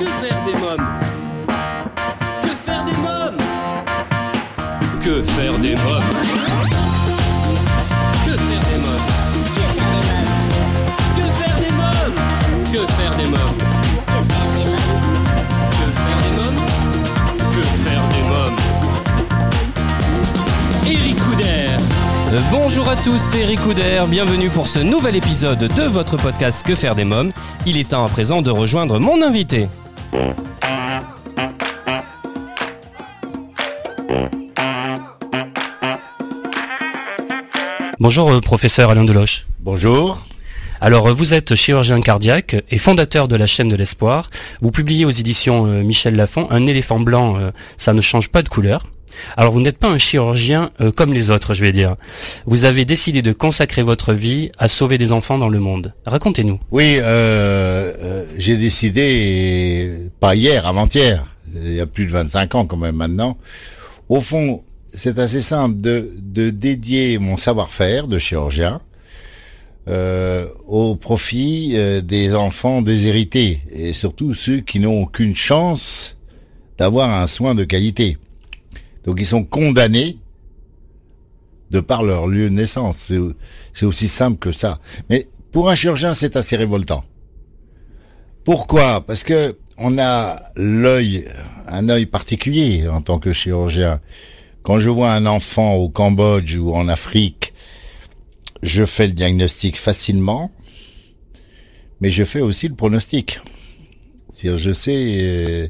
Que faire des mômes Que faire des mômes Que faire des mômes Que faire des mômes Que faire des mômes Que faire des mômes Que faire des mômes Que Eric Bonjour à tous, c'est Eric Couder, bienvenue pour ce nouvel épisode de votre podcast Que faire des mômes. Il est temps à présent de rejoindre mon invité. Bonjour euh, professeur Alain Deloche. Bonjour. Alors euh, vous êtes chirurgien cardiaque et fondateur de la chaîne de l'espoir. Vous publiez aux éditions euh, Michel Lafon Un éléphant blanc, euh, ça ne change pas de couleur. Alors vous n'êtes pas un chirurgien euh, comme les autres, je vais dire. Vous avez décidé de consacrer votre vie à sauver des enfants dans le monde. Racontez-nous. Oui, euh, euh, j'ai décidé, pas hier, avant-hier, il y a plus de 25 ans quand même maintenant, au fond, c'est assez simple de, de dédier mon savoir-faire de chirurgien au profit des enfants déshérités et surtout ceux qui n'ont aucune chance d'avoir un soin de qualité. Donc ils sont condamnés de par leur lieu de naissance. C'est au- C'est aussi simple que ça. Mais pour un chirurgien, c'est assez révoltant. Pourquoi? Parce que on a l'œil, un œil particulier en tant que chirurgien. Quand je vois un enfant au Cambodge ou en Afrique, je fais le diagnostic facilement, mais je fais aussi le pronostic. Je sais euh,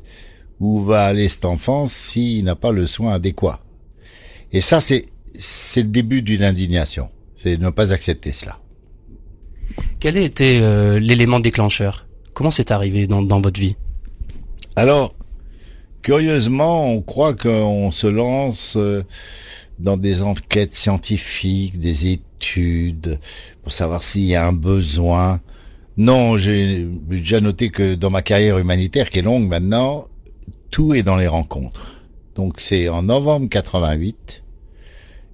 où va aller cet enfant s'il n'a pas le soin adéquat? Et ça, c'est c'est le début d'une indignation. C'est ne pas accepter cela. Quel a été euh, l'élément déclencheur? Comment c'est arrivé dans, dans votre vie? Alors, curieusement, on croit qu'on se lance euh, dans des enquêtes scientifiques, des études, pour savoir s'il y a un besoin. Non, j'ai déjà noté que dans ma carrière humanitaire, qui est longue maintenant, tout est dans les rencontres. Donc c'est en novembre 88,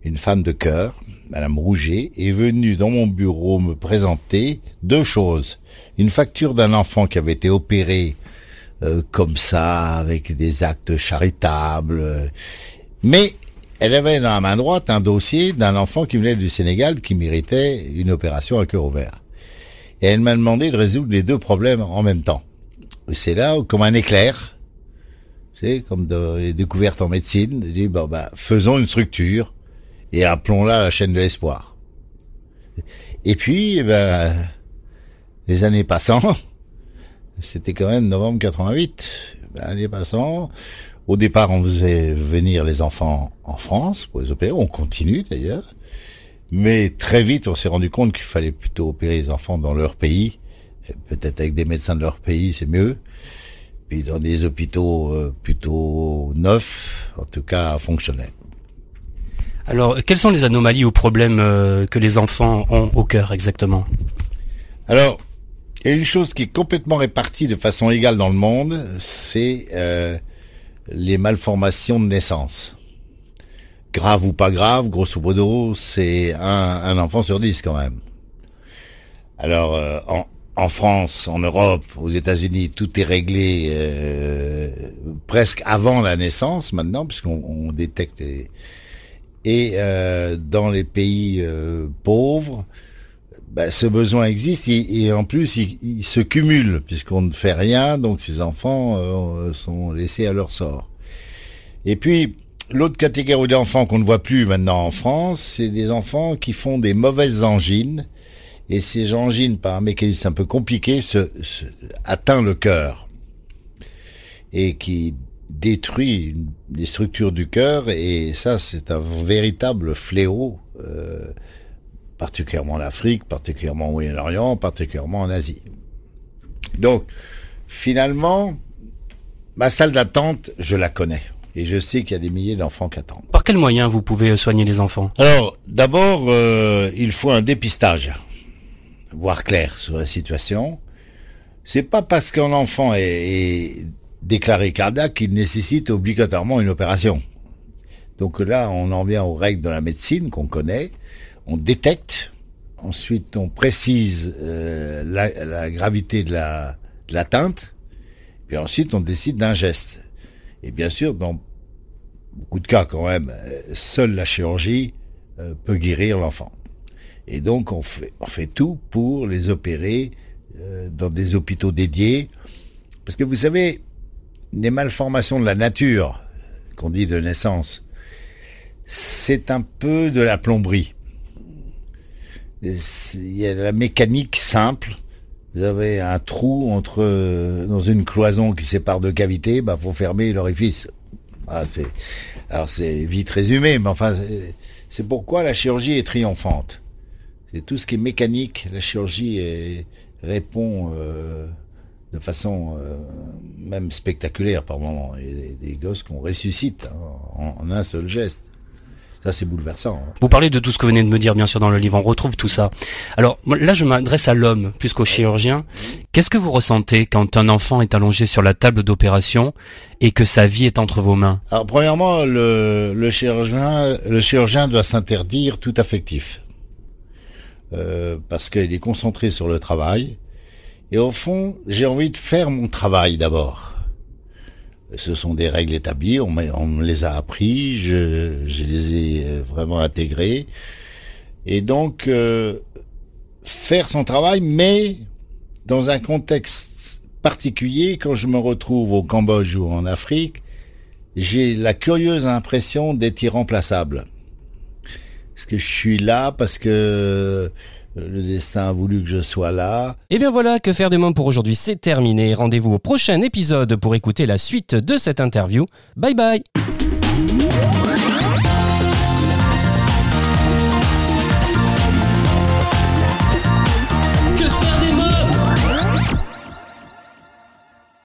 une femme de cœur, Madame Rouget, est venue dans mon bureau me présenter deux choses. Une facture d'un enfant qui avait été opéré euh, comme ça, avec des actes charitables. euh. Mais elle avait dans la main droite un dossier d'un enfant qui venait du Sénégal qui méritait une opération à cœur ouvert. Et elle m'a demandé de résoudre les deux problèmes en même temps. C'est là, comme un éclair, c'est comme les découvertes en médecine, j'ai dit, bon, bah, faisons une structure et appelons-la la chaîne de l'espoir. Et puis, eh ben, les années passant, c'était quand même novembre 88. Ben, L'année passant, au départ, on faisait venir les enfants en France pour les opérer. On continue d'ailleurs. Mais très vite, on s'est rendu compte qu'il fallait plutôt opérer les enfants dans leur pays. Peut-être avec des médecins de leur pays, c'est mieux. Puis dans des hôpitaux euh, plutôt neufs, en tout cas fonctionnels. Alors, quelles sont les anomalies ou problèmes euh, que les enfants ont au cœur exactement? Alors, il y a une chose qui est complètement répartie de façon égale dans le monde, c'est euh, les malformations de naissance. Grave ou pas grave, grosso modo, c'est un, un enfant sur dix quand même. Alors, euh, en, en France, en Europe, aux États-Unis, tout est réglé euh, presque avant la naissance maintenant, puisqu'on on détecte. les- Et euh, dans les pays euh, pauvres, ben, ce besoin existe et, et en plus il, il se cumule puisqu'on ne fait rien, donc ces enfants euh, sont laissés à leur sort. Et puis l'autre catégorie d'enfants qu'on ne voit plus maintenant en France, c'est des enfants qui font des mauvaises angines et ces angines par un mécanisme un peu compliqué se, se atteint le cœur et qui détruit une- les structures du cœur et ça c'est un véritable fléau. euh, particulièrement en Afrique, particulièrement au Moyen-Orient, particulièrement en Asie. Donc, finalement, ma salle d'attente, je la connais. Et je sais qu'il y a des milliers d'enfants qui attendent. Par quels moyens vous pouvez soigner les enfants? Alors, d'abord, euh, il faut un dépistage. Voir clair sur la situation. C'est pas parce qu'un enfant est, déclaré cardiaque qu'il nécessite obligatoirement une opération. Donc là, on en vient aux règles de la médecine qu'on connaît. On détecte, ensuite on précise euh, la, gravité de la l'atteinte, Puis ensuite, on décide d'un geste. Et bien sûr, dans beaucoup de cas quand même, euh, seule la chirurgie euh, peut guérir l'enfant. Et donc, on fait, on fait tout pour les opérer euh, dans des hôpitaux dédiés. Parce que vous savez, les malformations de la nature, qu'on dit de naissance, c'est un peu de la plomberie. Il y a la mécanique simple. Vous avez un trou entre dans une cloison qui sépare deux cavités, bah faut fermer l'orifice. Ah, c'est alors c'est vite résumé, mais enfin c'est pourquoi la chirurgie est triomphante. Tout ce qui est mécanique, la chirurgie est, répond euh, de façon euh, même spectaculaire par moment. Il y a des, gosses qu'on ressuscite hein, en, en un seul geste. Ça, c'est bouleversant. hein. Vous parlez de tout ce que vous venez de me dire, bien sûr, dans le livre. On retrouve tout ça. Alors moi, là, je m'adresse à l'homme plus qu'au chirurgien. Qu'est-ce que vous ressentez quand un enfant est allongé sur la table d'opération et que sa vie est entre vos mains? Alors premièrement, le, le chirurgien, le chirurgien doit s'interdire tout affectif. Euh, parce qu'il est concentré sur le travail. Et au fond, j'ai envie de faire mon travail d'abord. Ce sont des règles établies, on, me les a appris, je, je les ai euh, vraiment intégrées. Et donc, euh, faire son travail, mais dans un contexte particulier, quand je me retrouve au Cambodge ou en Afrique, j'ai la curieuse impression d'être irremplaçable. Parce que je suis là, parce que le destin a voulu que je sois là? Et bien voilà, que faire des pour aujourd'hui, c'est terminé. Rendez-vous au prochain épisode pour écouter la suite de cette interview. Bye bye